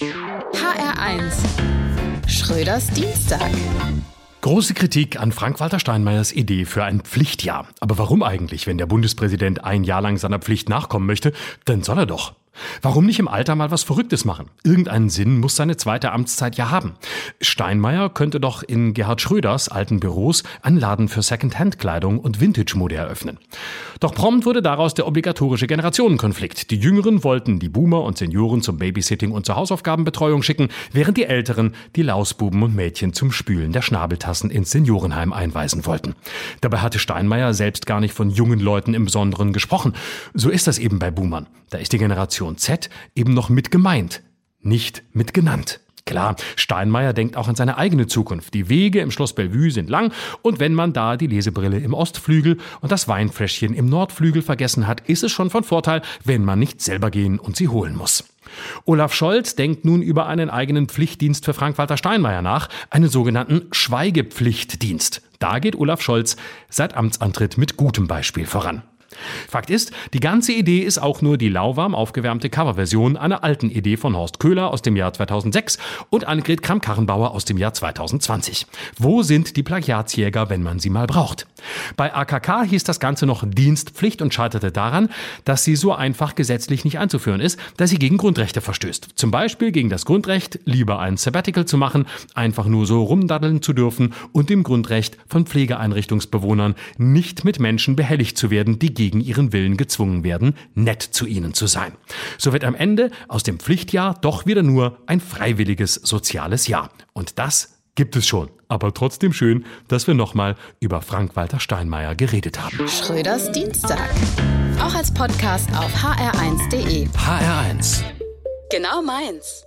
HR1 Schröders Dienstag. Große Kritik an Frank-Walter Steinmeiers Idee für ein Pflichtjahr. Aber warum eigentlich, wenn der Bundespräsident ein Jahr lang seiner Pflicht nachkommen möchte? Dann soll er doch. Warum nicht im Alter mal was Verrücktes machen? Irgendeinen Sinn muss seine zweite Amtszeit ja haben. Steinmeier könnte doch in Gerhard Schröders alten Büros einen Laden für Secondhand-Kleidung und Vintage-Mode eröffnen. Doch prompt wurde daraus der obligatorische Generationenkonflikt. Die Jüngeren wollten die Boomer und Senioren zum Babysitting und zur Hausaufgabenbetreuung schicken, während die Älteren die Lausbuben und Mädchen zum Spülen der Schnabeltassen ins Seniorenheim einweisen wollten. Dabei hatte Steinmeier selbst gar nicht von jungen Leuten im Besonderen gesprochen. So ist das eben bei Boomern. Da ist die Generation Generation Z eben noch mit gemeint, nicht mit genannt. Klar, Steinmeier denkt auch an seine eigene Zukunft. Die Wege im Schloss Bellevue sind lang und wenn man da die Lesebrille im Ostflügel und das Weinfläschchen im Nordflügel vergessen hat, ist es schon von Vorteil, wenn man nicht selber gehen und sie holen muss. Olaf Scholz denkt nun über einen eigenen Pflichtdienst für Frank-Walter Steinmeier nach, einen sogenannten Schweigepflichtdienst. Da geht Olaf Scholz seit Amtsantritt mit gutem Beispiel voran. Fakt ist, die ganze Idee ist auch nur die lauwarm aufgewärmte Coverversion einer alten Idee von Horst Köhler aus dem Jahr 2006 und Annegret Kramp-Karrenbauer aus dem Jahr 2020. Wo sind die Plagiatsjäger, wenn man sie mal braucht? Bei AKK hieß das Ganze noch Dienstpflicht und scheiterte daran, dass sie so einfach gesetzlich nicht einzuführen ist, da sie gegen Grundrechte verstößt. Zum Beispiel gegen das Grundrecht, lieber ein Sabbatical zu machen, einfach nur so rumdaddeln zu dürfen und dem Grundrecht von Pflegeeinrichtungsbewohnern nicht mit Menschen behelligt zu werden, die gegen ihren Willen gezwungen werden, nett zu ihnen zu sein. So wird am Ende aus dem Pflichtjahr doch wieder nur ein freiwilliges soziales Jahr. Und das gibt es schon. Aber trotzdem schön, dass wir nochmal über Frank-Walter Steinmeier geredet haben. Schröders Dienstag. Auch als Podcast auf hr1.de. HR1. Genau meins.